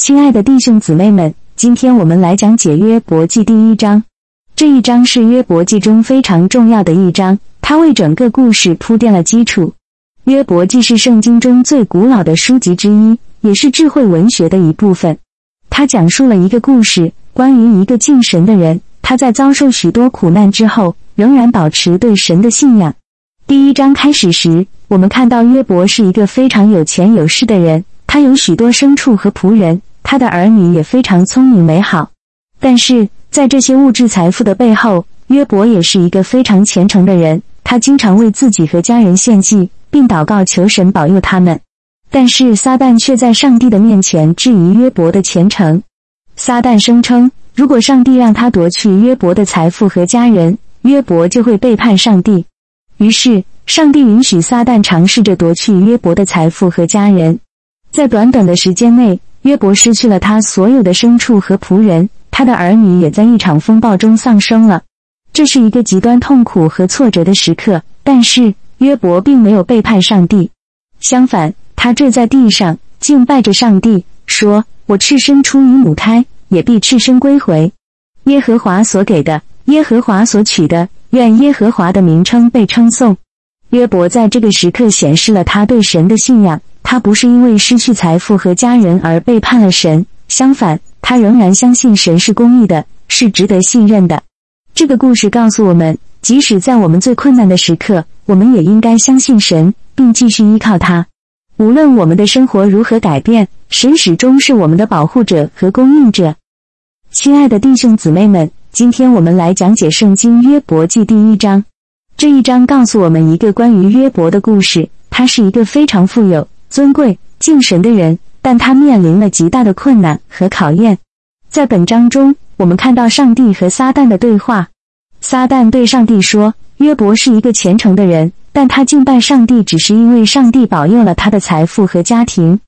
亲爱的弟兄姊妹们，今天我们来讲解约伯记第一章。这一章是约伯记中非常重要的一章，它为整个故事铺垫了基础。约伯记是圣经中最古老的书籍之一，也是智慧文学的一部分。它讲述了一个故事，关于一个敬神的人，他在遭受许多苦难之后，仍然保持对神的信仰。第一章开始时，我们看到约伯是一个非常有钱有势的人，他有许多牲畜和仆人，他的儿女也非常聪明美好。但是在这些物质财富的背后，约伯也是一个非常虔诚的人，他经常为自己和家人献祭，并祷告求神保佑他们。但是撒旦却在上帝的面前质疑约伯的虔诚。撒旦声称，如果上帝让他夺去约伯的财富和家人，约伯就会背叛上帝。于是，上帝允许撒旦尝试着夺去约伯的财富和家人。在短短的时间内，约伯失去了他所有的牲畜和仆人，他的儿女也在一场风暴中丧生了。这是一个极端痛苦和挫折的时刻。但是，约伯并没有背叛上帝，相反，他坠在地上敬拜着上帝，说：“我赤身出于母胎，也必赤身归回。耶和华所给的，耶和华所取的。”愿耶和华的名称被称颂。约伯在这个时刻显示了他对神的信仰。他不是因为失去财富和家人而背叛了神，相反，他仍然相信神是公义的，是值得信任的。这个故事告诉我们，即使在我们最困难的时刻，我们也应该相信神，并继续依靠他。无论我们的生活如何改变，神始终是我们的保护者和供应者。亲爱的弟兄姊妹们。今天我们来讲解《圣经·约伯记》第一章。这一章告诉我们一个关于约伯的故事。他是一个非常富有、尊贵、敬神的人，但他面临了极大的困难和考验。在本章中，我们看到上帝和撒旦的对话。撒旦对上帝说：“约伯是一个虔诚的人，但他敬拜上帝只是因为上帝保佑了他的财富和家庭。”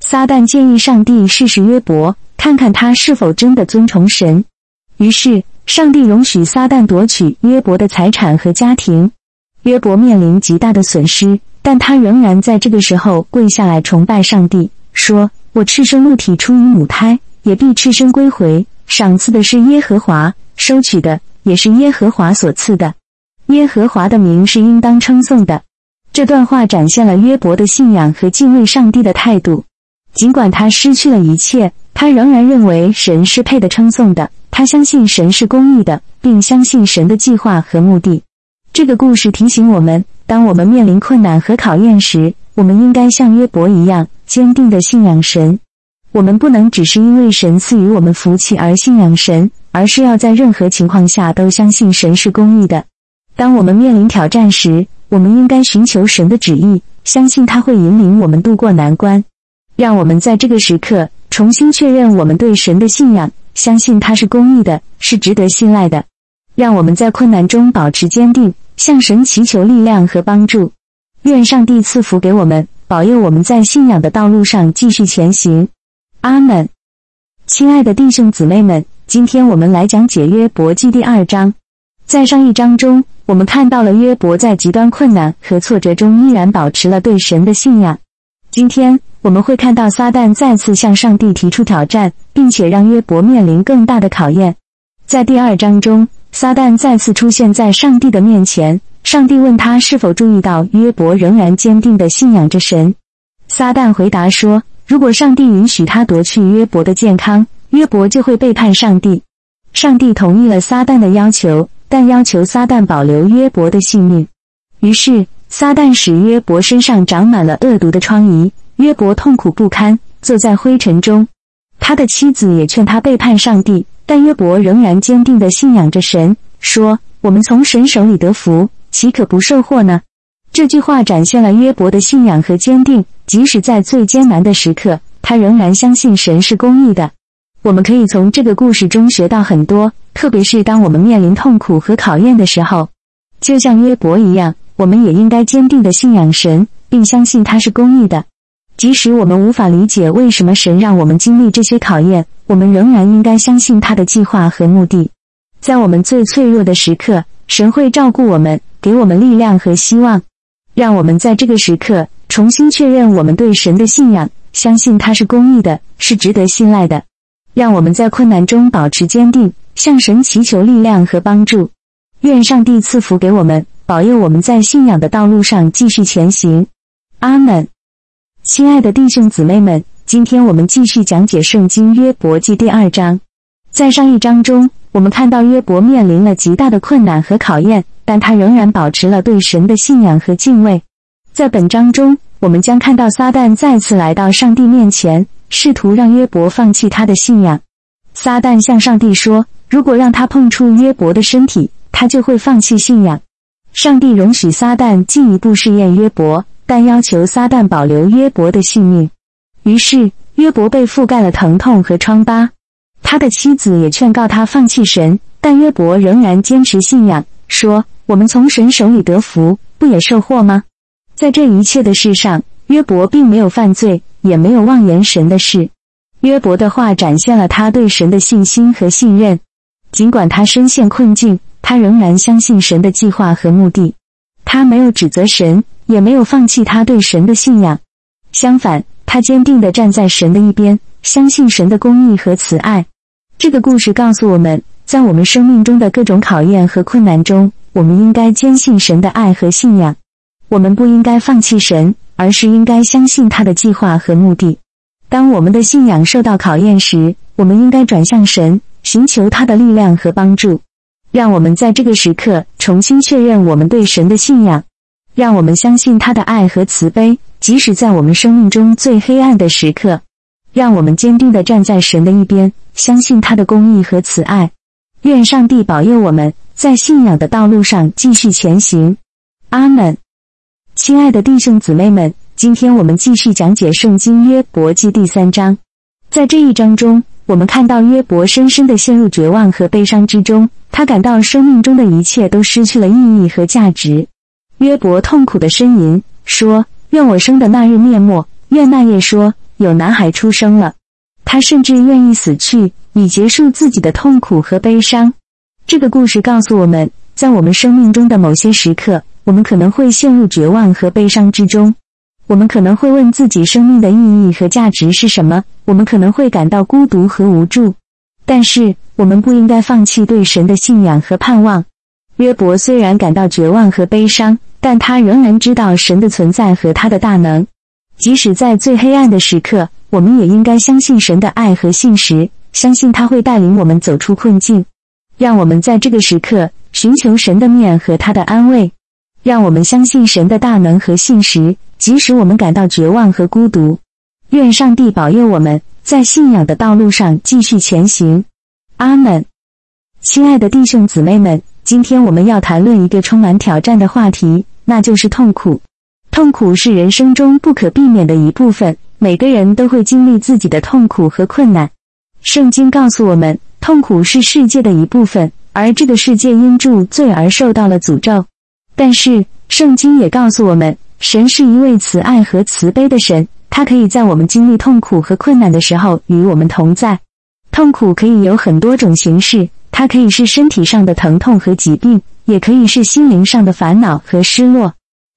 撒旦建议上帝试试约伯，看看他是否真的尊崇神。于是，上帝容许撒旦夺取约伯的财产和家庭。约伯面临极大的损失，但他仍然在这个时候跪下来崇拜上帝，说：“我赤身露体出于母胎，也必赤身归回。赏赐的是耶和华，收取的也是耶和华所赐的。耶和华的名是应当称颂的。”这段话展现了约伯的信仰和敬畏上帝的态度。尽管他失去了一切，他仍然认为神是配得称颂的。他相信神是公义的，并相信神的计划和目的。这个故事提醒我们，当我们面临困难和考验时，我们应该像约伯一样坚定地信仰神。我们不能只是因为神赐予我们福气而信仰神，而是要在任何情况下都相信神是公义的。当我们面临挑战时，我们应该寻求神的旨意，相信他会引领我们渡过难关。让我们在这个时刻重新确认我们对神的信仰。相信他是公义的，是值得信赖的。让我们在困难中保持坚定，向神祈求力量和帮助。愿上帝赐福给我们，保佑我们在信仰的道路上继续前行。阿门。亲爱的弟兄姊妹们，今天我们来讲解约伯记第二章。在上一章中，我们看到了约伯在极端困难和挫折中依然保持了对神的信仰。今天。我们会看到撒旦再次向上帝提出挑战，并且让约伯面临更大的考验。在第二章中，撒旦再次出现在上帝的面前，上帝问他是否注意到约伯仍然坚定地信仰着神。撒旦回答说：“如果上帝允许他夺去约伯的健康，约伯就会背叛上帝。”上帝同意了撒旦的要求，但要求撒旦保留约伯的性命。于是，撒旦使约伯身上长满了恶毒的疮痍。约伯痛苦不堪，坐在灰尘中。他的妻子也劝他背叛上帝，但约伯仍然坚定地信仰着神，说：“我们从神手里得福，岂可不受祸呢？”这句话展现了约伯的信仰和坚定，即使在最艰难的时刻，他仍然相信神是公义的。我们可以从这个故事中学到很多，特别是当我们面临痛苦和考验的时候，就像约伯一样，我们也应该坚定地信仰神，并相信他是公义的。即使我们无法理解为什么神让我们经历这些考验，我们仍然应该相信他的计划和目的。在我们最脆弱的时刻，神会照顾我们，给我们力量和希望。让我们在这个时刻重新确认我们对神的信仰，相信他是公义的，是值得信赖的。让我们在困难中保持坚定，向神祈求力量和帮助。愿上帝赐福给我们，保佑我们在信仰的道路上继续前行。阿门。亲爱的弟兄姊妹们，今天我们继续讲解圣经约伯记第二章。在上一章中，我们看到约伯面临了极大的困难和考验，但他仍然保持了对神的信仰和敬畏。在本章中，我们将看到撒旦再次来到上帝面前。试图让约伯放弃他的信仰。撒旦向上帝说：“如果让他碰触约伯的身体，他就会放弃信仰。”上帝容许撒旦进一步试验约伯，但要求撒旦保留约伯的性命。于是，约伯被覆盖了疼痛和疮疤。他的妻子也劝告他放弃神，但约伯仍然坚持信仰，说：“我们从神手里得福，不也受祸吗？”在这一切的事上，约伯并没有犯罪。也没有妄言神的事。约伯的话展现了他对神的信心和信任。尽管他深陷困境，他仍然相信神的计划和目的。他没有指责神，也没有放弃他对神的信仰。相反，他坚定地站在神的一边，相信神的公义和慈爱。这个故事告诉我们，在我们生命中的各种考验和困难中，我们应该坚信神的爱和信仰。我们不应该放弃神。而是应该相信他的计划和目的。当我们的信仰受到考验时，我们应该转向神，寻求他的力量和帮助。让我们在这个时刻重新确认我们对神的信仰。让我们相信他的爱和慈悲，即使在我们生命中最黑暗的时刻。让我们坚定地站在神的一边，相信他的公义和慈爱。愿上帝保佑我们在信仰的道路上继续前行。阿门。亲爱的弟兄姊妹们，今天我们继续讲解《圣经·约伯记》第三章。在这一章中，我们看到约伯深深的陷入绝望和悲伤之中，他感到生命中的一切都失去了意义和价值。约伯痛苦的呻吟说：“愿我生的那日灭没，愿那夜说有男孩出生了。”他甚至愿意死去，以结束自己的痛苦和悲伤。这个故事告诉我们，在我们生命中的某些时刻。我们可能会陷入绝望和悲伤之中，我们可能会问自己生命的意义和价值是什么，我们可能会感到孤独和无助。但是，我们不应该放弃对神的信仰和盼望。约伯虽然感到绝望和悲伤，但他仍然知道神的存在和他的大能。即使在最黑暗的时刻，我们也应该相信神的爱和信实，相信他会带领我们走出困境。让我们在这个时刻寻求神的面和他的安慰。让我们相信神的大能和信实，即使我们感到绝望和孤独。愿上帝保佑我们在信仰的道路上继续前行。阿门。亲爱的弟兄姊妹们，今天我们要谈论一个充满挑战的话题，那就是痛苦。痛苦是人生中不可避免的一部分，每个人都会经历自己的痛苦和困难。圣经告诉我们，痛苦是世界的一部分，而这个世界因住罪而受到了诅咒。但是，圣经也告诉我们，神是一位慈爱和慈悲的神，他可以在我们经历痛苦和困难的时候与我们同在。痛苦可以有很多种形式，它可以是身体上的疼痛和疾病，也可以是心灵上的烦恼和失落。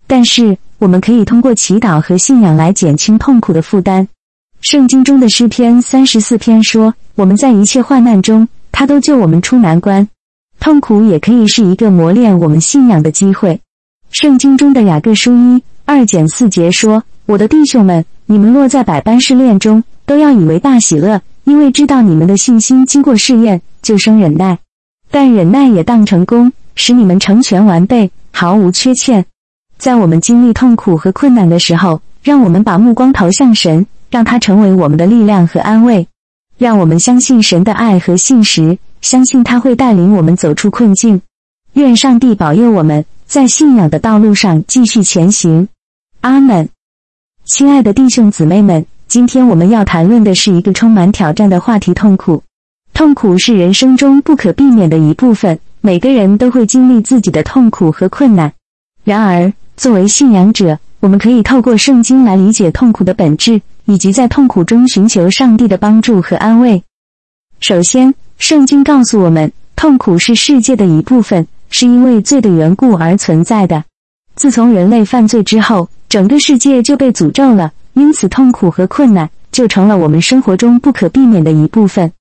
但是，我们可以通过祈祷和信仰来减轻痛苦的负担。圣经中的诗篇三十四篇说：“我们在一切患难中，他都救我们出难关。”痛苦也可以是一个磨练我们信仰的机会。圣经中的雅各书一二减四节说：“我的弟兄们，你们落在百般试炼中，都要以为大喜乐，因为知道你们的信心经过试验，就生忍耐。但忍耐也当成功，使你们成全完备，毫无缺欠。”在我们经历痛苦和困难的时候，让我们把目光投向神，让他成为我们的力量和安慰。让我们相信神的爱和信实。相信他会带领我们走出困境，愿上帝保佑我们在信仰的道路上继续前行。阿门。亲爱的弟兄姊妹们，今天我们要谈论的是一个充满挑战的话题——痛苦。痛苦是人生中不可避免的一部分，每个人都会经历自己的痛苦和困难。然而，作为信仰者，我们可以透过圣经来理解痛苦的本质，以及在痛苦中寻求上帝的帮助和安慰。首先，圣经告诉我们，痛苦是世界的一部分，是因为罪的缘故而存在的。自从人类犯罪之后，整个世界就被诅咒了，因此痛苦和困难就成了我们生活中不可避免的一部分。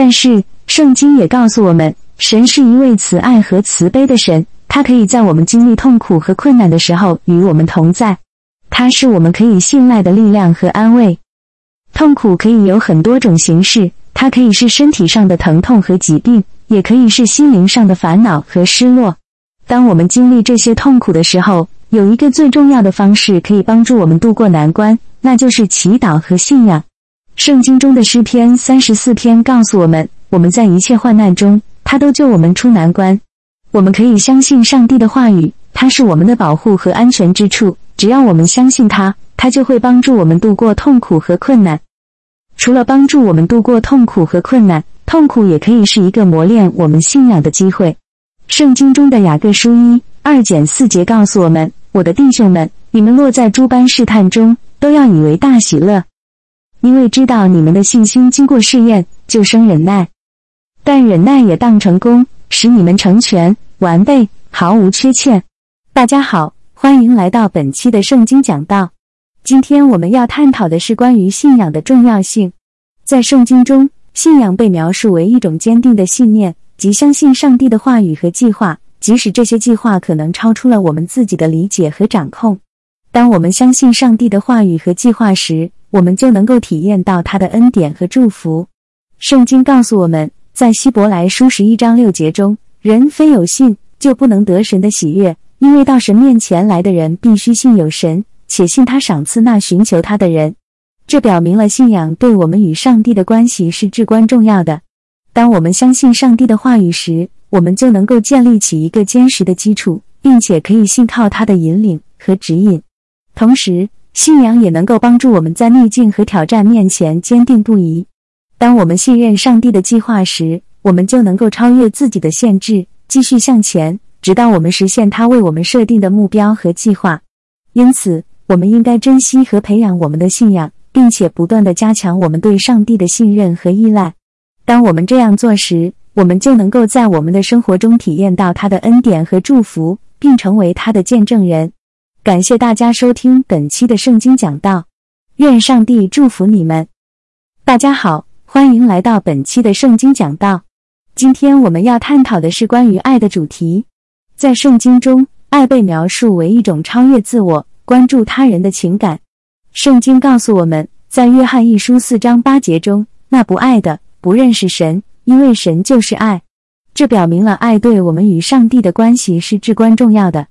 但是，圣经也告诉我们，神是一位慈爱和慈悲的神，他可以在我们经历痛苦和困难的时候与我们同在。他是我们可以信赖的力量和安慰。痛苦可以有很多种形式，它可以是身体上的疼痛和疾病，也可以是心灵上的烦恼和失落。当我们经历这些痛苦的时候，有一个最重要的方式可以帮助我们度过难关，那就是祈祷和信仰。圣经中的诗篇三十四篇告诉我们，我们在一切患难中，他都救我们出难关。我们可以相信上帝的话语，他是我们的保护和安全之处。只要我们相信他，他就会帮助我们度过痛苦和困难。除了帮助我们度过痛苦和困难，痛苦也可以是一个磨练我们信仰的机会。圣经中的雅各书一二减四节告诉我们：“我的弟兄们，你们落在诸般试探中，都要以为大喜乐，因为知道你们的信心经过试验，就生忍耐。但忍耐也当成功，使你们成全完备，毫无缺欠。”大家好，欢迎来到本期的圣经讲道。今天我们要探讨的是关于信仰的重要性。在圣经中，信仰被描述为一种坚定的信念，即相信上帝的话语和计划，即使这些计划可能超出了我们自己的理解和掌控。当我们相信上帝的话语和计划时，我们就能够体验到他的恩典和祝福。圣经告诉我们，在希伯来书十一章六节中，人非有信就不能得神的喜悦，因为到神面前来的人必须信有神。且信他赏赐那寻求他的人，这表明了信仰对我们与上帝的关系是至关重要的。当我们相信上帝的话语时，我们就能够建立起一个坚实的基础，并且可以信靠他的引领和指引。同时，信仰也能够帮助我们在逆境和挑战面前坚定不移。当我们信任上帝的计划时，我们就能够超越自己的限制，继续向前，直到我们实现他为我们设定的目标和计划。因此，我们应该珍惜和培养我们的信仰，并且不断的加强我们对上帝的信任和依赖。当我们这样做时，我们就能够在我们的生活中体验到他的恩典和祝福，并成为他的见证人。感谢大家收听本期的圣经讲道，愿上帝祝福你们。大家好，欢迎来到本期的圣经讲道。今天我们要探讨的是关于爱的主题。在圣经中，爱被描述为一种超越自我。关注他人的情感，圣经告诉我们在约翰一书四章八节中，那不爱的不认识神，因为神就是爱。这表明了爱对我们与上帝的关系是至关重要的。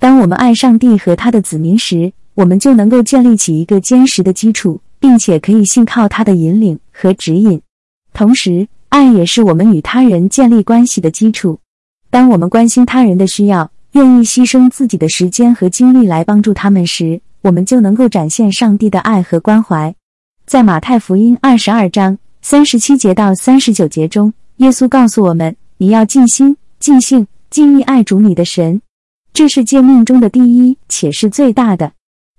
当我们爱上帝和他的子民时，我们就能够建立起一个坚实的基础，并且可以信靠他的引领和指引。同时，爱也是我们与他人建立关系的基础。当我们关心他人的需要。愿意牺牲自己的时间和精力来帮助他们时，我们就能够展现上帝的爱和关怀。在马太福音二十二章三十七节到三十九节中，耶稣告诉我们：“你要尽心、尽性、尽意爱主你的神，这是诫命中的第一，且是最大的。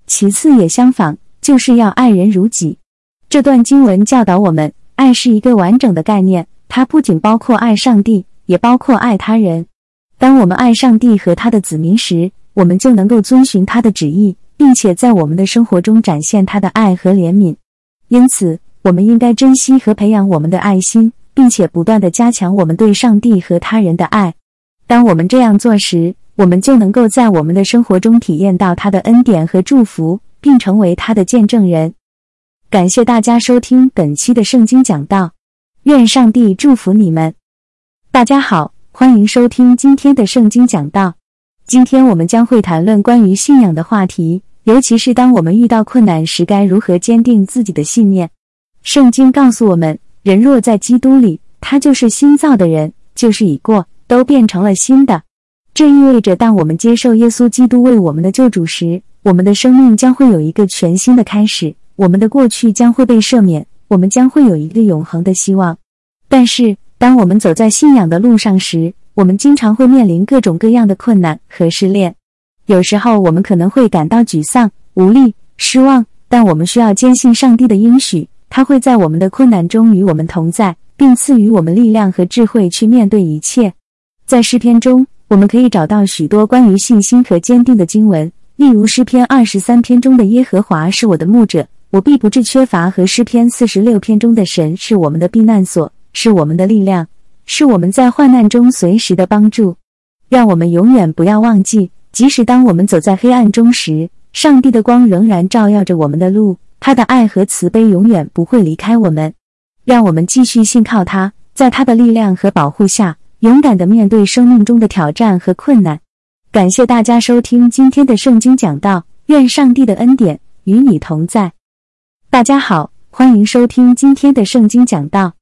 其次也相仿，就是要爱人如己。”这段经文教导我们，爱是一个完整的概念，它不仅包括爱上帝，也包括爱他人。当我们爱上帝和他的子民时，我们就能够遵循他的旨意，并且在我们的生活中展现他的爱和怜悯。因此，我们应该珍惜和培养我们的爱心，并且不断的加强我们对上帝和他人的爱。当我们这样做时，我们就能够在我们的生活中体验到他的恩典和祝福，并成为他的见证人。感谢大家收听本期的圣经讲道，愿上帝祝福你们。大家好。欢迎收听今天的圣经讲道。今天我们将会谈论关于信仰的话题，尤其是当我们遇到困难时，该如何坚定自己的信念。圣经告诉我们，人若在基督里，他就是新造的人，就是已过，都变成了新的。这意味着，当我们接受耶稣基督为我们的救主时，我们的生命将会有一个全新的开始，我们的过去将会被赦免，我们将会有一个永恒的希望。但是，当我们走在信仰的路上时，我们经常会面临各种各样的困难和试炼。有时候，我们可能会感到沮丧、无力、失望，但我们需要坚信上帝的应许，他会在我们的困难中与我们同在，并赐予我们力量和智慧去面对一切。在诗篇中，我们可以找到许多关于信心和坚定的经文，例如诗篇二十三篇中的“耶和华是我的牧者，我必不致缺乏。和诗篇四十六篇中的神是我们的避难所，是我们的力量，是我们在患难中随时的帮助。让我们永远不要忘记，即使当我们走在黑暗中时，上帝的光仍然照耀着我们的路，他的爱和慈悲永远不会离开我们。让我们继续信靠他，在他的力量和保护下，勇敢的面对生命中的挑战和困难。感谢大家收听今天的圣经讲道，愿上帝的恩典与你同在。大家好，欢迎收听今天的圣经讲道。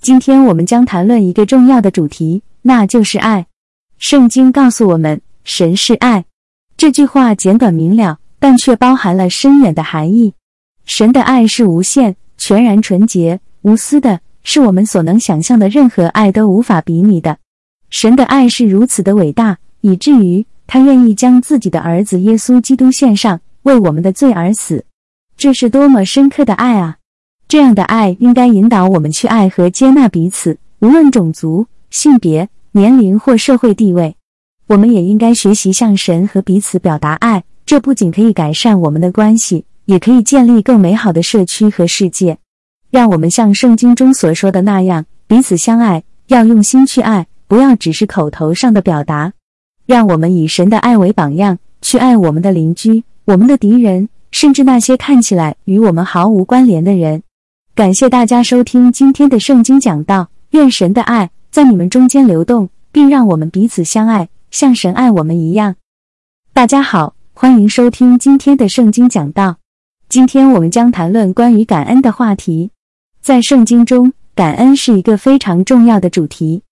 今天我们将谈论一个重要的主题，那就是爱。圣经告诉我们，神是爱。这句话简短明了，但却包含了深远的含义。神的爱是无限、全然纯洁。无私的是我们所能想象的任何爱都无法比拟的。神的爱是如此的伟大，以至于他愿意将自己的儿子耶稣基督献上，为我们的罪而死。这是多么深刻的爱啊！这样的爱应该引导我们去爱和接纳彼此，无论种族、性别、年龄或社会地位。我们也应该学习向神和彼此表达爱。这不仅可以改善我们的关系，也可以建立更美好的社区和世界。让我们像圣经中所说的那样，彼此相爱，要用心去爱，不要只是口头上的表达。让我们以神的爱为榜样，去爱我们的邻居、我们的敌人，甚至那些看起来与我们毫无关联的人。感谢大家收听今天的圣经讲道，愿神的爱在你们中间流动，并让我们彼此相爱，像神爱我们一样。大家好，欢迎收听今天的圣经讲道。今天我们将谈论关于感恩的话题。在圣经中，感恩是一个非常重要的主题。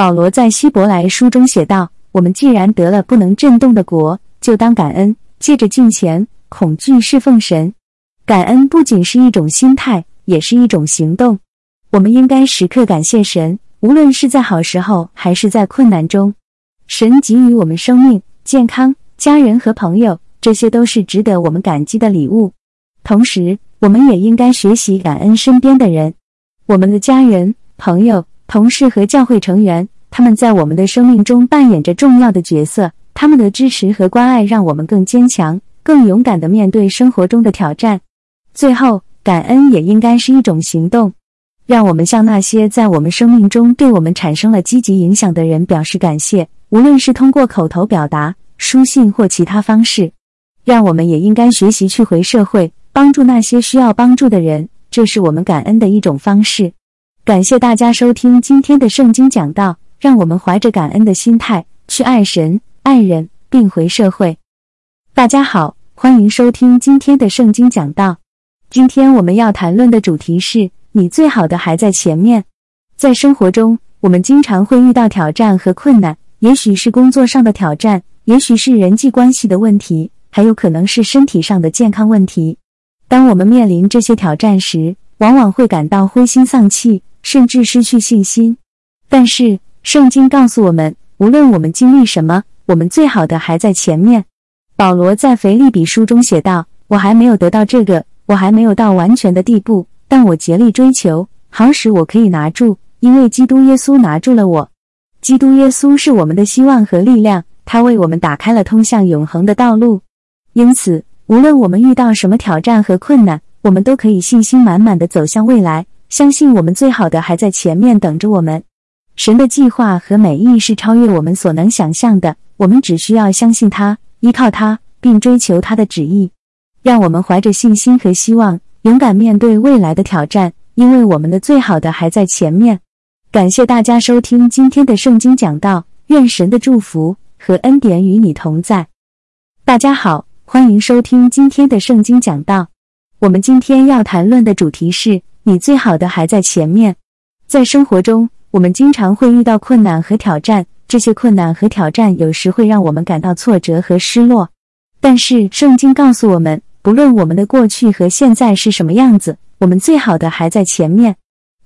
保罗在希伯来书中写道：“我们既然得了不能震动的国，就当感恩，借着敬虔、恐惧侍奉神。感恩不仅是一种心态，也是一种行动。我们应该时刻感谢神，无论是在好时候还是在困难中。神给予我们生命、健康、家人和朋友，这些都是值得我们感激的礼物。同时，我们也应该学习感恩身边的人，我们的家人、朋友、同事和教会成员，他们在我们的生命中扮演着重要的角色。他们的支持和关爱让我们更坚强、更勇敢地面对生活中的挑战。最后，感恩也应该是一种行动，让我们向那些在我们生命中对我们产生了积极影响的人表示感谢，无论是通过口头表达、书信或其他方式。让我们也应该学习去回社会。帮助那些需要帮助的人，这是我们感恩的一种方式。感谢大家收听今天的圣经讲道，让我们怀着感恩的心态去爱神、爱人，并回社会。大家好，欢迎收听今天的圣经讲道。今天我们要谈论的主题是你最好的还在前面。在生活中，我们经常会遇到挑战和困难，也许是工作上的挑战，也许是人际关系的问题，还有可能是身体上的健康问题。当我们面临这些挑战时，往往会感到灰心丧气，甚至失去信心。但是，圣经告诉我们，无论我们经历什么，我们最好的还在前面。保罗在腓立比书中写道：“我还没有得到这个，我还没有到完全的地步，但我竭力追求，好使我可以拿住，因为基督耶稣拿住了我。基督耶稣是我们的希望和力量，他为我们打开了通向永恒的道路。因此。”无论我们遇到什么挑战和困难，我们都可以信心满满的走向未来，相信我们最好的还在前面等着我们。神的计划和美意是超越我们所能想象的，我们只需要相信他，依靠他，并追求他的旨意。让我们怀着信心和希望，勇敢面对未来的挑战，因为我们的最好的还在前面。感谢大家收听今天的圣经讲道，愿神的祝福和恩典与你同在。大家好。欢迎收听今天的圣经讲道。我们今天要谈论的主题是你最好的还在前面。在生活中，我们经常会遇到困难和挑战，这些困难和挑战有时会让我们感到挫折和失落。但是，圣经告诉我们，不论我们的过去和现在是什么样子，我们最好的还在前面。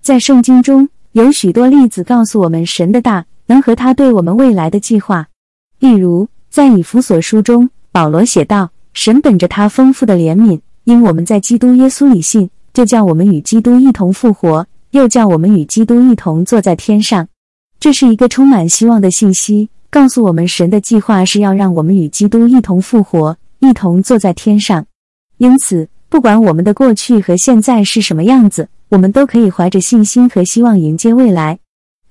在圣经中有许多例子告诉我们神的大能和他对我们未来的计划。例如，在以弗所书中，保罗写道。神本着他丰富的怜悯，因我们在基督耶稣里信，就叫我们与基督一同复活，又叫我们与基督一同坐在天上。这是一个充满希望的信息，告诉我们神的计划是要让我们与基督一同复活，一同坐在天上。因此，不管我们的过去和现在是什么样子，我们都可以怀着信心和希望迎接未来。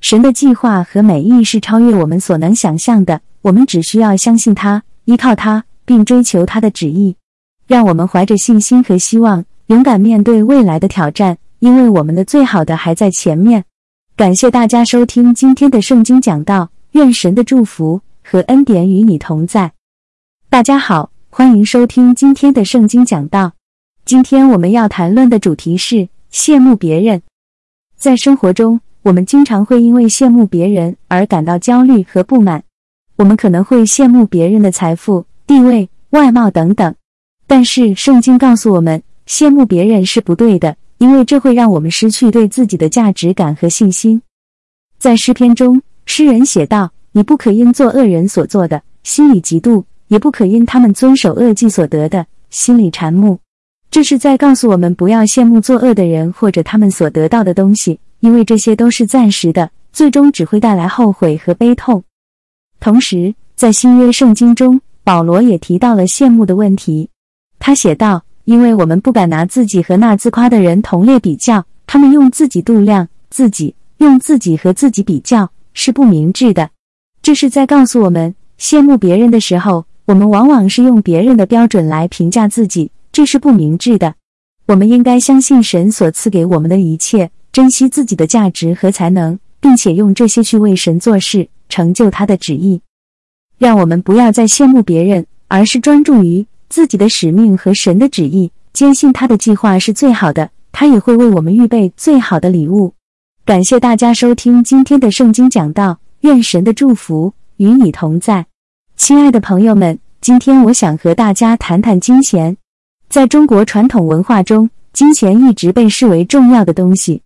神的计划和美意是超越我们所能想象的，我们只需要相信他，依靠他，并追求他的旨意。让我们怀着信心和希望，勇敢面对未来的挑战，因为我们的最好的还在前面。感谢大家收听今天的圣经讲道，愿神的祝福和恩典与你同在。大家好，欢迎收听今天的圣经讲道。今天我们要谈论的主题是羡慕别人。在生活中，我们经常会因为羡慕别人而感到焦虑和不满。我们可能会羡慕别人的财富、地位、外貌等等。但是圣经告诉我们，羡慕别人是不对的，因为这会让我们失去对自己的价值感和信心。在诗篇中，诗人写道：“你不可因作恶人所做的，心里嫉妒；也不可因他们遵守恶计所得的，心里馋慕。”这是在告诉我们，不要羡慕作恶的人或者他们所得到的东西，因为这些都是暂时的，最终只会带来后悔和悲痛。同时，在新约圣经中，保罗也提到了羡慕的问题。他写道：“因为我们不敢拿自己和那自夸的人同列比较，他们用自己度量自己，用自己和自己比较，是不明智的。”这是在告诉我们，羡慕别人的时候，我们往往是用别人的标准来评价自己。这是不明智的。我们应该相信神所赐给我们的一切，珍惜自己的价值和才能，并且用这些去为神做事，成就他的旨意。让我们不要再羡慕别人，而是专注于自己的使命和神的旨意，坚信他的计划是最好的，他也会为我们预备最好的礼物。感谢大家收听今天的圣经讲道，愿神的祝福与你同在，亲爱的朋友们。今天我想和大家谈谈金钱。在中国传统文化中，金钱一直被视为重要的东西。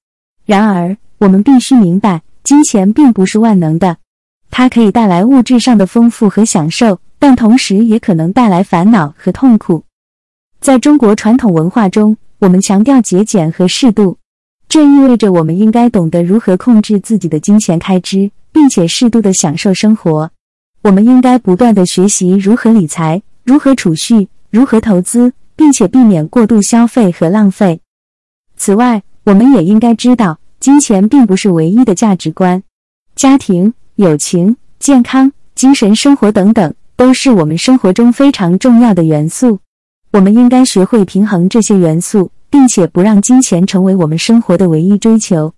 然而，我们必须明白，金钱并不是万能的。它可以带来物质上的丰富和享受，但同时也可能带来烦恼和痛苦。在中国传统文化中，我们强调节俭和适度，这意味着我们应该懂得如何控制自己的金钱开支，并且适度的享受生活。我们应该不断的学习如何理财，如何储蓄，如何投资。并且避免过度消费和浪费。此外，我们也应该知道，金钱并不是唯一的价值观。家庭、友情、健康、精神生活等等，都是我们生活中非常重要的元素。我们应该学会平衡这些元素，并且不让金钱成为我们生活的唯一追求。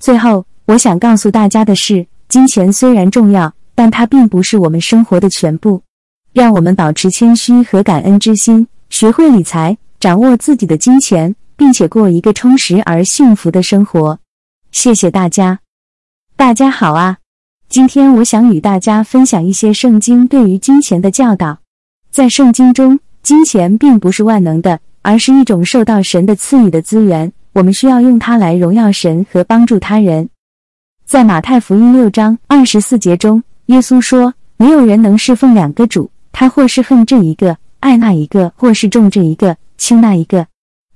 最后，我想告诉大家的是，金钱虽然重要，但它并不是我们生活的全部。让我们保持谦虚和感恩之心。学会理财，掌握自己的金钱，并且过一个充实而幸福的生活。谢谢大家。大家好啊！今天我想与大家分享一些圣经对于金钱的教导。在圣经中，金钱并不是万能的，而是一种受到神的赐予的资源。我们需要用它来荣耀神和帮助他人。在马太福音六章二十四节中，耶稣说：“没有人能侍奉两个主，他或是恨这一个。”爱那一个，或是重这一个，轻那一个。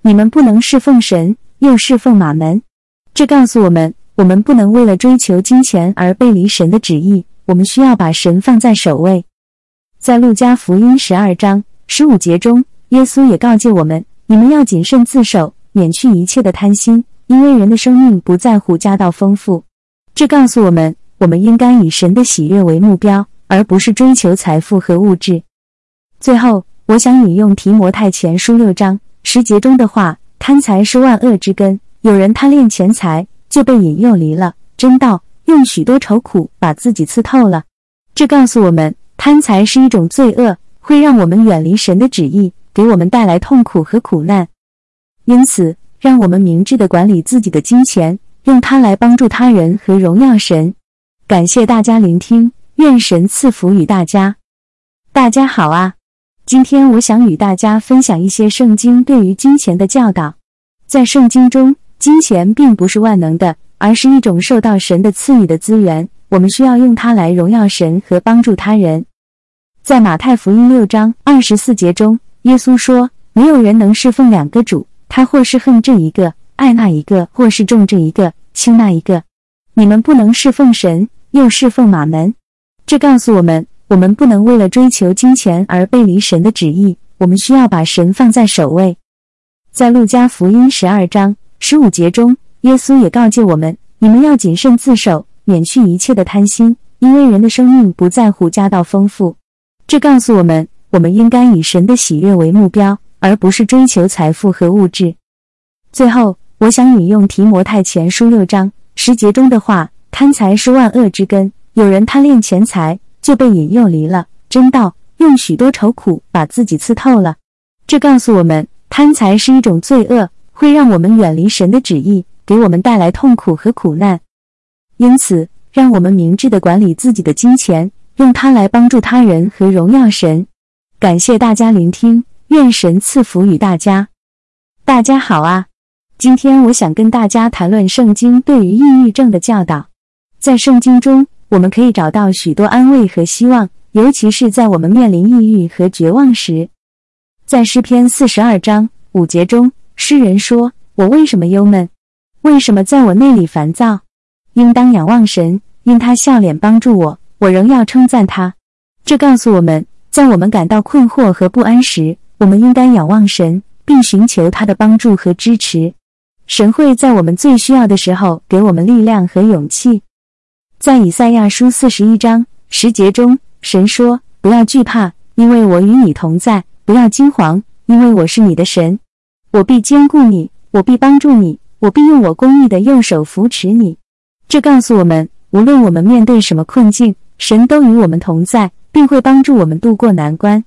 你们不能侍奉神，又侍奉马门。这告诉我们，我们不能为了追求金钱而背离神的旨意。我们需要把神放在首位。在路加福音十二章十五节中，耶稣也告诫我们：你们要谨慎自守，免去一切的贪心，因为人的生命不在乎家道丰富。这告诉我们，我们应该以神的喜悦为目标，而不是追求财富和物质。最后。我想引用提摩太前书六章十节中的话：“贪财是万恶之根，有人贪恋钱财，就被引诱离了真道，用许多愁苦把自己刺透了。”这告诉我们，贪财是一种罪恶，会让我们远离神的旨意，给我们带来痛苦和苦难。因此，让我们明智的管理自己的金钱，用它来帮助他人和荣耀神。感谢大家聆听，愿神赐福与大家。大家好啊！今天我想与大家分享一些圣经对于金钱的教导。在圣经中，金钱并不是万能的，而是一种受到神的赐予的资源。我们需要用它来荣耀神和帮助他人。在马太福音六章二十四节中，耶稣说：“没有人能侍奉两个主，他或是恨这一个，爱那一个；或是重这一个，轻那一个。你们不能侍奉神，又侍奉马门。”这告诉我们。我们不能为了追求金钱而背离神的旨意。我们需要把神放在首位。在路加福音十二章十五节中，耶稣也告诫我们：你们要谨慎自守，免去一切的贪心，因为人的生命不在乎家道丰富。这告诉我们，我们应该以神的喜悦为目标，而不是追求财富和物质。最后，我想引用提摩太前书六章十节中的话：“贪财是万恶之根，有人贪恋钱财，就被引诱离了真道，用许多愁苦把自己刺透了。”这告诉我们，贪财是一种罪恶，会让我们远离神的旨意，给我们带来痛苦和苦难。因此，让我们明智的管理自己的金钱。用它来帮助他人和荣耀神。感谢大家聆听，愿神赐福与大家。大家好啊，今天我想跟大家谈论圣经对于抑郁症的教导。在圣经中，我们可以找到许多安慰和希望，尤其是在我们面临抑郁和绝望时。在诗篇四十二章五节中，诗人说：“我为什么忧闷？为什么在我内里烦躁？应当仰望神，因他笑脸帮助我。”我仍要称赞他。这告诉我们，在我们感到困惑和不安时，我们应该仰望神，并寻求他的帮助和支持。神会在我们最需要的时候给我们力量和勇气。在以赛亚书四十一章十节中，神说：“不要惧怕，因为我与你同在；不要惊惶，因为我是你的神。我必坚固你，我必帮助你，我必用我公义的右手扶持你。”这告诉我们，无论我们面对什么困境，神都与我们同在，并会帮助我们渡过难关。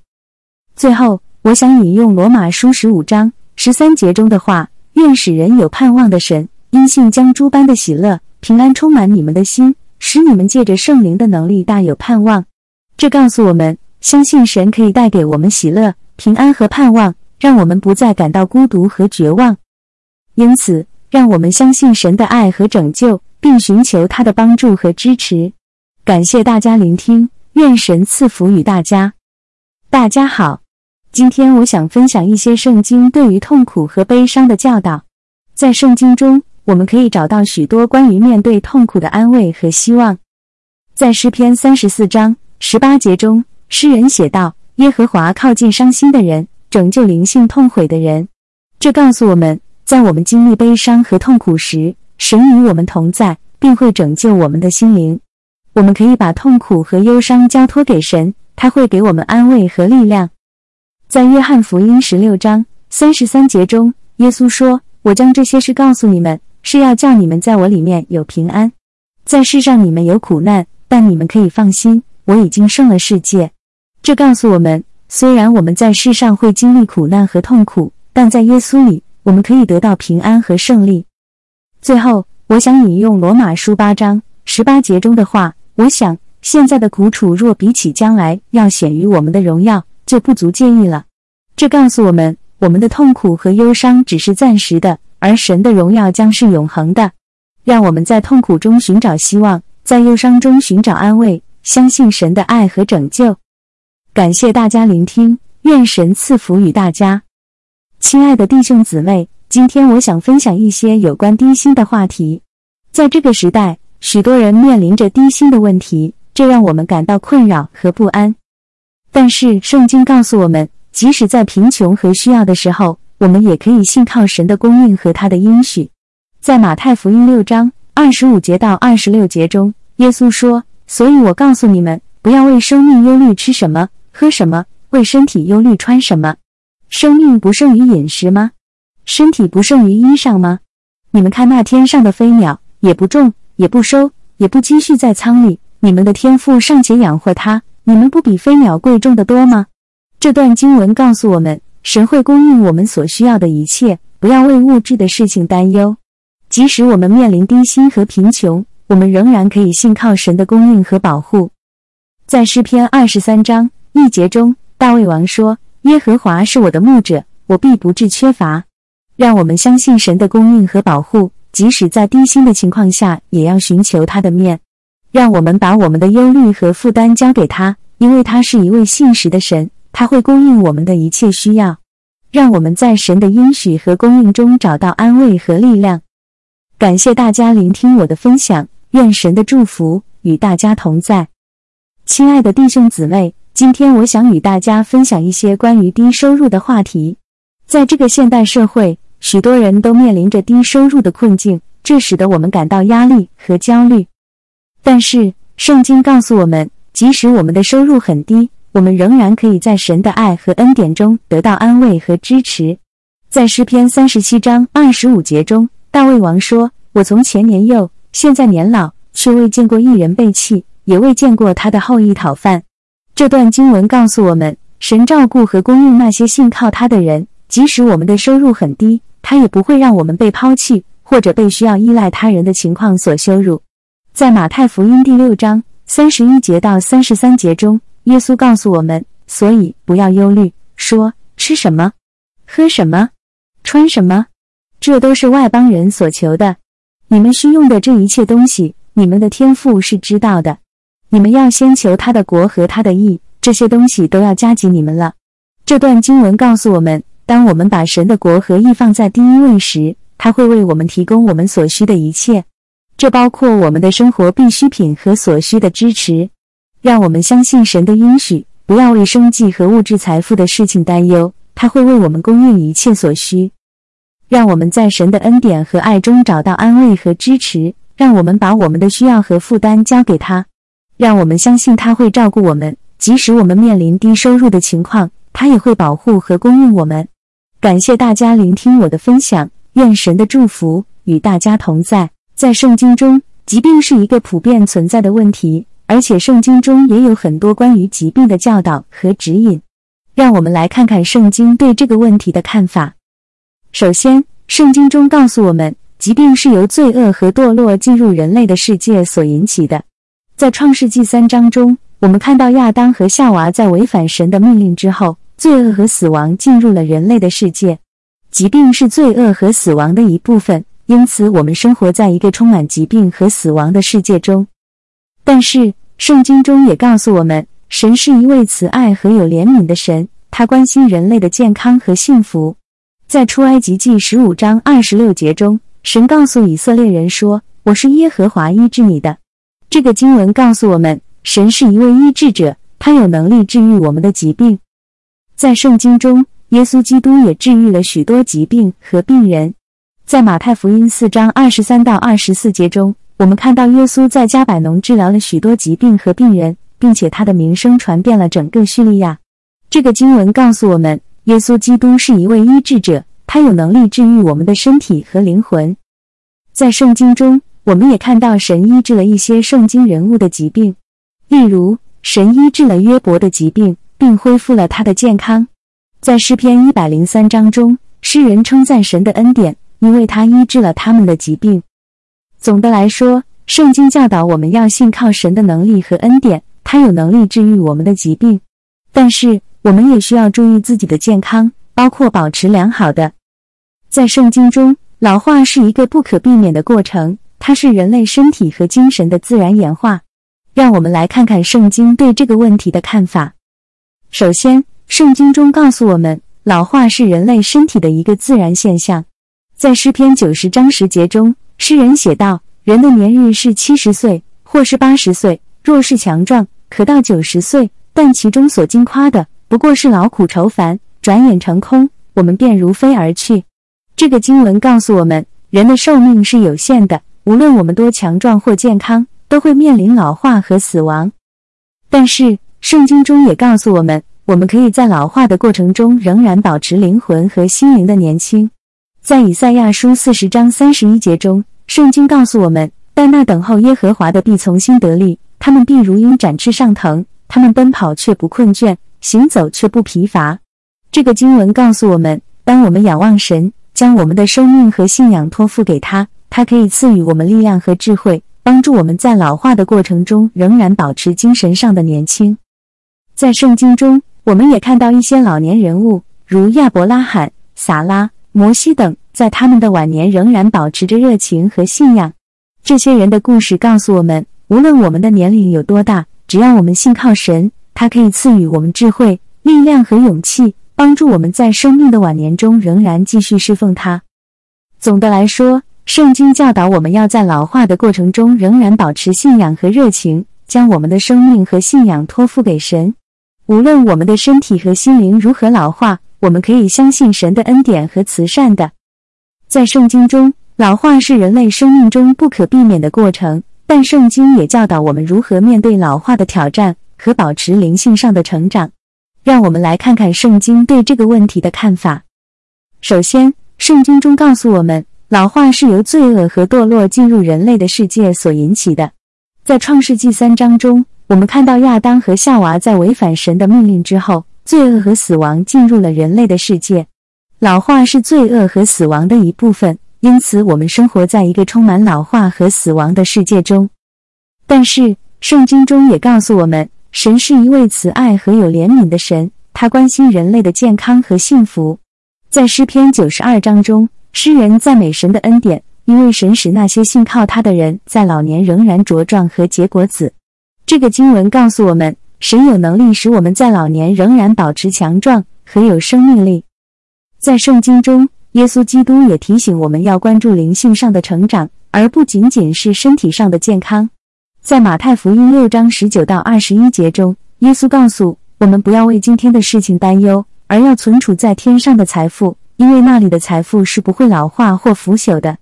最后，我想引用罗马书十五章十三节中的话：“愿使人有盼望的神，因信将诸般的喜乐、平安充满你们的心，使你们借着圣灵的能力大有盼望。”这告诉我们，相信神可以带给我们喜乐、平安和盼望，让我们不再感到孤独和绝望。因此，让我们相信神的爱和拯救，并寻求他的帮助和支持。感谢大家聆听，愿神赐福与大家。大家好，今天我想分享一些圣经对于痛苦和悲伤的教导。在圣经中，我们可以找到许多关于面对痛苦的安慰和希望。在诗篇三十四章十八节中，诗人写道：“耶和华靠近伤心的人，拯救灵性痛悔的人。”这告诉我们在我们经历悲伤和痛苦时，神与我们同在，并会拯救我们的心灵。我们可以把痛苦和忧伤交托给神，他会给我们安慰和力量。在约翰福音十六章三十三节中，耶稣说：“我将这些事告诉你们，是要叫你们在我里面有平安。在世上你们有苦难，但你们可以放心，我已经胜了世界。”这告诉我们，虽然我们在世上会经历苦难和痛苦，但在耶稣里，我们可以得到平安和胜利。最后，我想引用罗马书八章十八节中的话。我想，现在的苦楚若比起将来要显于我们的荣耀，就不足介意了。这告诉我们，我们的痛苦和忧伤只是暂时的，而神的荣耀将是永恒的。让我们在痛苦中寻找希望，在忧伤中寻找安慰，相信神的爱和拯救。感谢大家聆听，愿神赐福与大家。亲爱的弟兄姊妹，今天我想分享一些有关低薪的话题。在这个时代。许多人面临着低薪的问题，这让我们感到困扰和不安。但是圣经告诉我们，即使在贫穷和需要的时候，我们也可以信靠神的供应和他的应许。在马太福音六章二十五节到二十六节中，耶稣说：“所以我告诉你们，不要为生命忧虑吃什么、喝什么；为身体忧虑穿什么。生命不胜于饮食吗？身体不胜于衣裳吗？你们看那天上的飞鸟，也不种。”也不收，也不积蓄在仓里。你们的天赋尚且养活它，你们不比飞鸟贵重的多吗？这段经文告诉我们，神会供应我们所需要的一切，不要为物质的事情担忧。即使我们面临低薪和贫穷，我们仍然可以信靠神的供应和保护。在诗篇二十三章一节中，大卫王说：“耶和华是我的牧者，我必不致缺乏。”让我们相信神的供应和保护。即使在低薪的情况下，也要寻求他的面。让我们把我们的忧虑和负担交给他，因为他是一位信实的神，他会供应我们的一切需要。让我们在神的应许和供应中找到安慰和力量。感谢大家聆听我的分享，愿神的祝福与大家同在。亲爱的弟兄姊妹，今天我想与大家分享一些关于低收入的话题。在这个现代社会。许多人都面临着低收入的困境，这使得我们感到压力和焦虑。但是，圣经告诉我们，即使我们的收入很低，我们仍然可以在神的爱和恩典中得到安慰和支持。在诗篇三十七章二十五节中，大卫王说：“我从前年幼，现在年老，却未见过一人被弃，也未见过他的后裔讨饭。”这段经文告诉我们，神照顾和供应那些信靠他的人，即使我们的收入很低，他也不会让我们被抛弃，或者被需要依赖他人的情况所羞辱。在马太福音第六章三十一节到三十三节中，耶稣告诉我们：“所以不要忧虑，说吃什么，喝什么，穿什么，这都是外邦人所求的。你们需用的这一切东西，你们的天父是知道的。你们要先求他的国和他的义，这些东西都要加给你们了。”这段经文告诉我们，当我们把神的国和义放在第一位时，他会为我们提供我们所需的一切。这包括我们的生活必需品和所需的支持，让我们相信神的应许，不要为生计和物质财富的事情担忧，他会为我们供应一切所需。让我们在神的恩典和爱中找到安慰和支持，让我们把我们的需要和负担交给他，让我们相信他会照顾我们，即使我们面临低收入的情况，他也会保护和供应我们。感谢大家聆听我的分享，愿神的祝福与大家同在。在圣经中，疾病是一个普遍存在的问题，而且圣经中也有很多关于疾病的教导和指引。让我们来看看圣经对这个问题的看法。首先，圣经中告诉我们，疾病是由罪恶和堕落进入人类的世界所引起的。在创世纪三章中，我们看到亚当和夏娃在违反神的命令之后，罪恶和死亡进入了人类的世界。疾病是罪恶和死亡的一部分。因此，我们生活在一个充满疾病和死亡的世界中。但是，圣经中也告诉我们，神是一位慈爱和有怜悯的神，他关心人类的健康和幸福。在出埃及记十五章二十六节中，神告诉以色列人说：“我是耶和华医治你的。”这个经文告诉我们，神是一位医治者，他有能力治愈我们的疾病。在圣经中，耶稣基督也治愈了许多疾病和病人。在马太福音四章二十三到二十四节中，我们看到耶稣在加百农治疗了许多疾病和病人，并且他的名声传遍了整个叙利亚。这个经文告诉我们，耶稣基督是一位医治者，他有能力治愈我们的身体和灵魂。在圣经中，我们也看到神医治了一些圣经人物的疾病，例如神医治了约伯的疾病，并恢复了他的健康。在诗篇一百零三章中，诗人称赞神的恩典。因为他医治了他们的疾病。总的来说，圣经教导我们要信靠神的能力和恩典，他有能力治愈我们的疾病。但是，我们也需要注意自己的健康，包括保持良好的。在圣经中，老化是一个不可避免的过程，它是人类身体和精神的自然演化。让我们来看看圣经对这个问题的看法。首先，圣经中告诉我们，老化是人类身体的一个自然现象。在诗篇九十章十节中，诗人写道：“人的年日是七十岁，或是八十岁；若是强壮，可到九十岁。但其中所经夸的，不过是劳苦愁烦，转眼成空，我们便如飞而去。”这个经文告诉我们，人的寿命是有限的，无论我们多强壮或健康，都会面临老化和死亡。但是，圣经中也告诉我们，我们可以在老化的过程中仍然保持灵魂和心灵的年轻。在以赛亚书四十章三十一节中，圣经告诉我们：“但那等候耶和华的必从心得力，他们必如鹰展翅上腾，他们奔跑却不困倦，行走却不疲乏。”这个经文告诉我们，当我们仰望神，将我们的生命和信仰托付给他，它可以赐予我们力量和智慧，帮助我们在老化的过程中仍然保持精神上的年轻。在圣经中，我们也看到一些老年人物，如亚伯拉罕、撒拉。摩西等在他们的晚年仍然保持着热情和信仰。这些人的故事告诉我们，无论我们的年龄有多大，只要我们信靠神，他可以赐予我们智慧、力量和勇气，帮助我们在生命的晚年中仍然继续侍奉他。总的来说，圣经教导我们要在老化的过程中仍然保持信仰和热情，将我们的生命和信仰托付给神。无论我们的身体和心灵如何老化。我们可以相信神的恩典和慈善的。在圣经中，老化是人类生命中不可避免的过程，但圣经也教导我们如何面对老化的挑战和保持灵性上的成长。让我们来看看圣经对这个问题的看法。首先，圣经中告诉我们，老化是由罪恶和堕落进入人类的世界所引起的。在创世纪三章中，我们看到亚当和夏娃在违反神的命令之后，罪恶和死亡进入了人类的世界。老化是罪恶和死亡的一部分，因此我们生活在一个充满老化和死亡的世界中。但是，圣经中也告诉我们，神是一位慈爱和有怜悯的神，他关心人类的健康和幸福。在诗篇九十二章中，诗人赞美神的恩典。因为神使那些信靠他的人在老年仍然茁壮和结果子。这个经文告诉我们，神有能力使我们在老年仍然保持强壮和有生命力。在圣经中，耶稣基督也提醒我们要关注灵性上的成长，而不仅仅是身体上的健康。在马太福音六章十九到二十一节中，耶稣告诉我们不要为今天的事情担忧，而要存储在天上的财富，因为那里的财富是不会老化或腐朽的。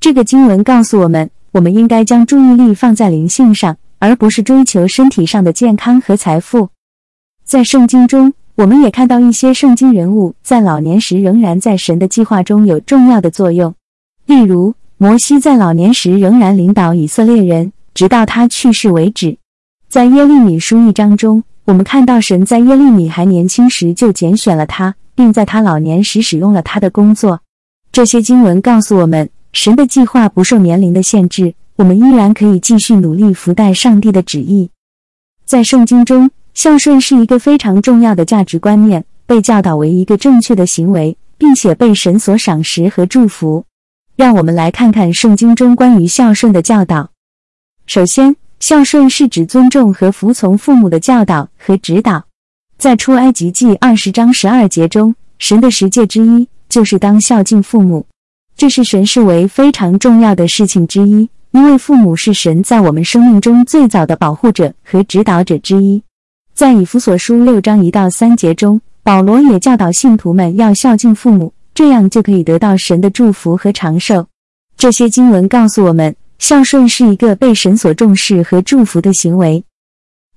这个经文告诉我们，我们应该将注意力放在灵性上，而不是追求身体上的健康和财富。在圣经中，我们也看到一些圣经人物在老年时仍然在神的计划中有重要的作用。例如，摩西在老年时仍然领导以色列人，直到他去世为止。在耶利米书一章中，我们看到神在耶利米还年轻时就拣选了他，并在他老年时使用了他的工作。这些经文告诉我们。神的计划不受年龄的限制，我们依然可以继续努力，服待上帝的旨意。在圣经中，孝顺是一个非常重要的价值观念，被教导为一个正确的行为，并且被神所赏识和祝福。让我们来看看圣经中关于孝顺的教导。首先，孝顺是指尊重和服从父母的教导和指导。在出埃及记二十章十二节中，神的十诫之一就是当孝敬父母。这是神视为非常重要的事情之一，因为父母是神在我们生命中最早的保护者和指导者之一。在以弗所书六章一到三节中，保罗也教导信徒们要孝敬父母，这样就可以得到神的祝福和长寿。这些经文告诉我们，孝顺是一个被神所重视和祝福的行为。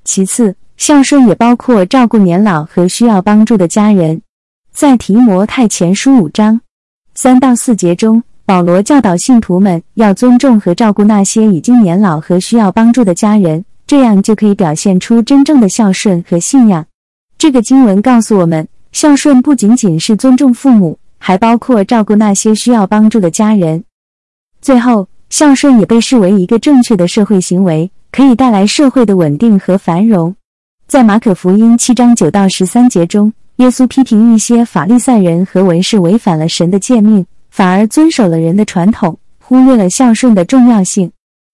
其次，孝顺也包括照顾年老和需要帮助的家人。在提摩太前书五章。三到四节中，保罗教导信徒们要尊重和照顾那些已经年老和需要帮助的家人，这样就可以表现出真正的孝顺和信仰。这个经文告诉我们，孝顺不仅仅是尊重父母，还包括照顾那些需要帮助的家人。最后，孝顺也被视为一个正确的社会行为，可以带来社会的稳定和繁荣。在马可福音七章九到十三节中。耶稣批评一些法利赛人和文士违反了神的诫命，反而遵守了人的传统，忽略了孝顺的重要性。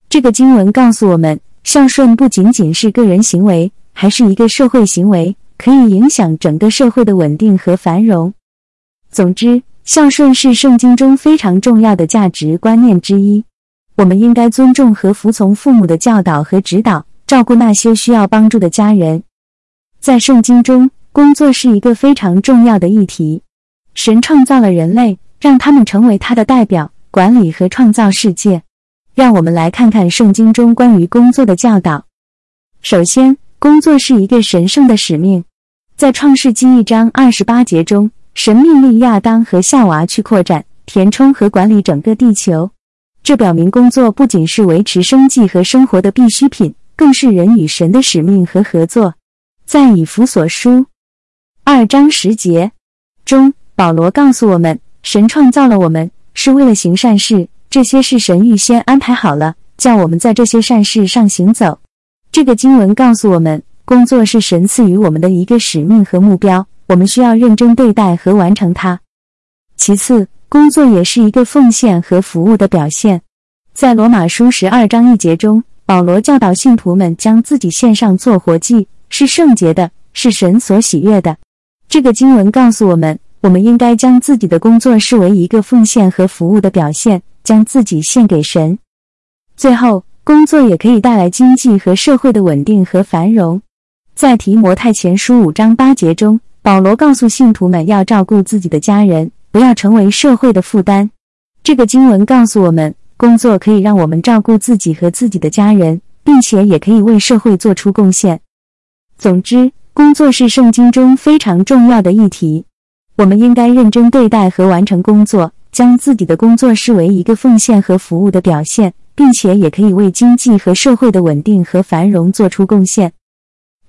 这个经文告诉我们，孝顺不仅仅是个人行为，还是一个社会行为，可以影响整个社会的稳定和繁荣。总之，孝顺是圣经中非常重要的价值观念之一。我们应该尊重和服从父母的教导和指导，照顾那些需要帮助的家人。在圣经中。工作是一个非常重要的议题。神创造了人类，让他们成为他的代表，管理和创造世界。让我们来看看圣经中关于工作的教导。首先，工作是一个神圣的使命。在创世纪一章二十八节中，神命令亚当和夏娃去扩展、填充和管理整个地球。这表明工作不仅是维持生计和生活的必需品，更是人与神的使命和合作。在以弗所书。二章十节中，保罗告诉我们，神创造了我们是为了行善事，这些是神预先安排好了，叫我们在这些善事上行走。这个经文告诉我们，工作是神赐予我们的一个使命和目标，我们需要认真对待和完成它。其次，工作也是一个奉献和服务的表现。在罗马书十二章一节中，保罗教导信徒们将自己献上做活祭，是圣洁的，是神所喜悦的。这个经文告诉我们，我们应该将自己的工作视为一个奉献和服务的表现，将自己献给神。最后，工作也可以带来经济和社会的稳定和繁荣。在提摩太前书五章八节中，保罗告诉信徒们要照顾自己的家人，不要成为社会的负担。这个经文告诉我们，工作可以让我们照顾自己和自己的家人，并且也可以为社会做出贡献。总之，工作是圣经中非常重要的议题。我们应该认真对待和完成工作，将自己的工作视为一个奉献和服务的表现，并且也可以为经济和社会的稳定和繁荣做出贡献。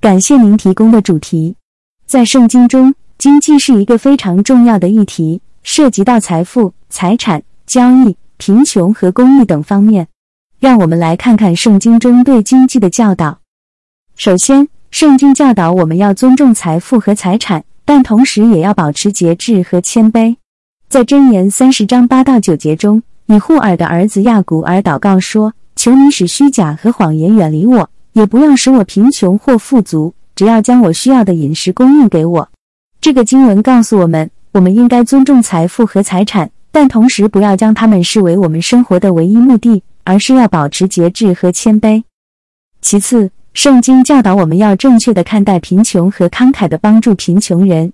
感谢您提供的主题。在圣经中，经济是一个非常重要的议题，涉及到财富、财产。交易、贫穷和公益等方面，让我们来看看圣经中对经济的教导。首先，圣经教导我们要尊重财富和财产，但同时也要保持节制和谦卑。在箴言三十章八到九节中，以户尔的儿子亚古尔祷告说：“求你使虚假和谎言远离我，也不要使我贫穷或富足，只要将我需要的饮食供应给我。”这个经文告诉我们，我们应该尊重财富和财产。但同时，不要将他们视为我们生活的唯一目的，而是要保持节制和谦卑。其次，圣经教导我们要正确的看待贫穷和慷慨的帮助贫穷人。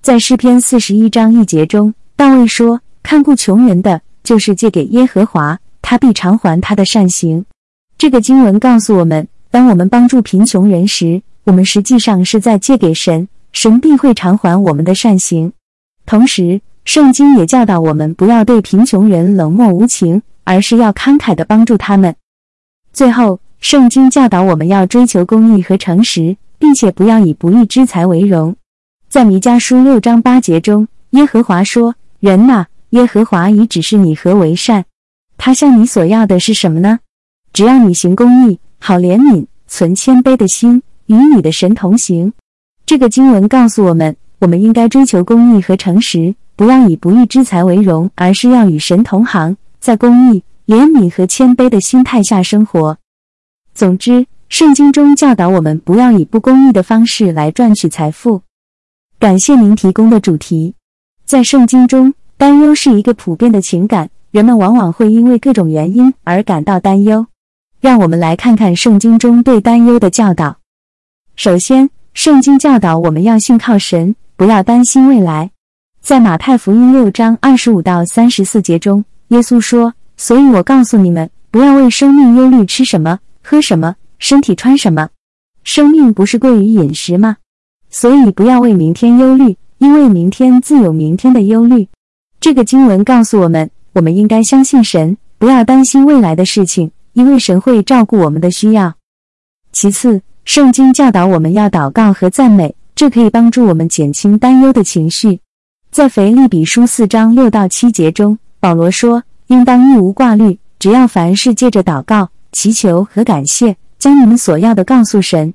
在诗篇四十一章一节中，大卫说：“看顾穷人的，就是借给耶和华，他必偿还他的善行。”这个经文告诉我们，当我们帮助贫穷人时，我们实际上是在借给神，神必会偿还我们的善行。同时，圣经也教导我们不要对贫穷人冷漠无情，而是要慷慨的帮助他们。最后，圣经教导我们要追求公义和诚实，并且不要以不义之财为荣。在弥迦书六章八节中，耶和华说：“人呐，耶和华已指示你何为善。他向你所要的是什么呢？只要你行公义，好怜悯，存谦卑的心，与你的神同行。”这个经文告诉我们，我们应该追求公义和诚实。不要以不义之财为荣，而是要与神同行，在公义、怜悯和谦卑的心态下生活。总之，圣经中教导我们不要以不公义的方式来赚取财富。感谢您提供的主题。在圣经中，担忧是一个普遍的情感，人们往往会因为各种原因而感到担忧。让我们来看看圣经中对担忧的教导。首先，圣经教导我们要信靠神，不要担心未来。在马太福音六章二十五到三十四节中，耶稣说：“所以我告诉你们，不要为生命忧虑，吃什么，喝什么，身体穿什么。生命不是贵于饮食吗？所以不要为明天忧虑，因为明天自有明天的忧虑。”这个经文告诉我们，我们应该相信神，不要担心未来的事情，因为神会照顾我们的需要。其次，圣经教导我们要祷告和赞美，这可以帮助我们减轻担忧的情绪。在腓立比书四章六到七节中，保罗说：“应当一无挂虑，只要凡事借着祷告、祈求和感谢，将你们所要的告诉神。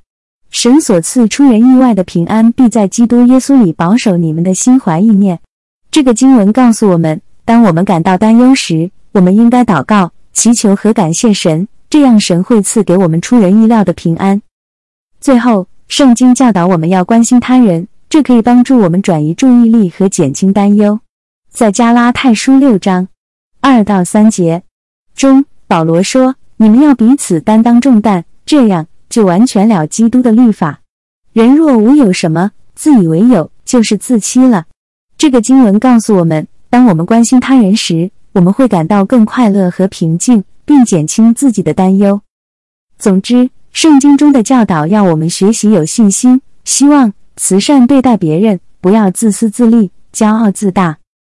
神所赐出人意外的平安，必在基督耶稣里保守你们的心怀意念。”这个经文告诉我们，当我们感到担忧时，我们应该祷告、祈求和感谢神，这样神会赐给我们出人意料的平安。最后，圣经教导我们要关心他人。这可以帮助我们转移注意力和减轻担忧。在加拉太书六章二到三节中，保罗说：“你们要彼此担当重担，这样就完全了基督的律法。人若无有什么，自以为有，就是自欺了。”这个经文告诉我们，当我们关心他人时，我们会感到更快乐和平静，并减轻自己的担忧。总之，圣经中的教导要我们学习有信心、希望。慈善对待别人，不要自私自利、骄傲自大。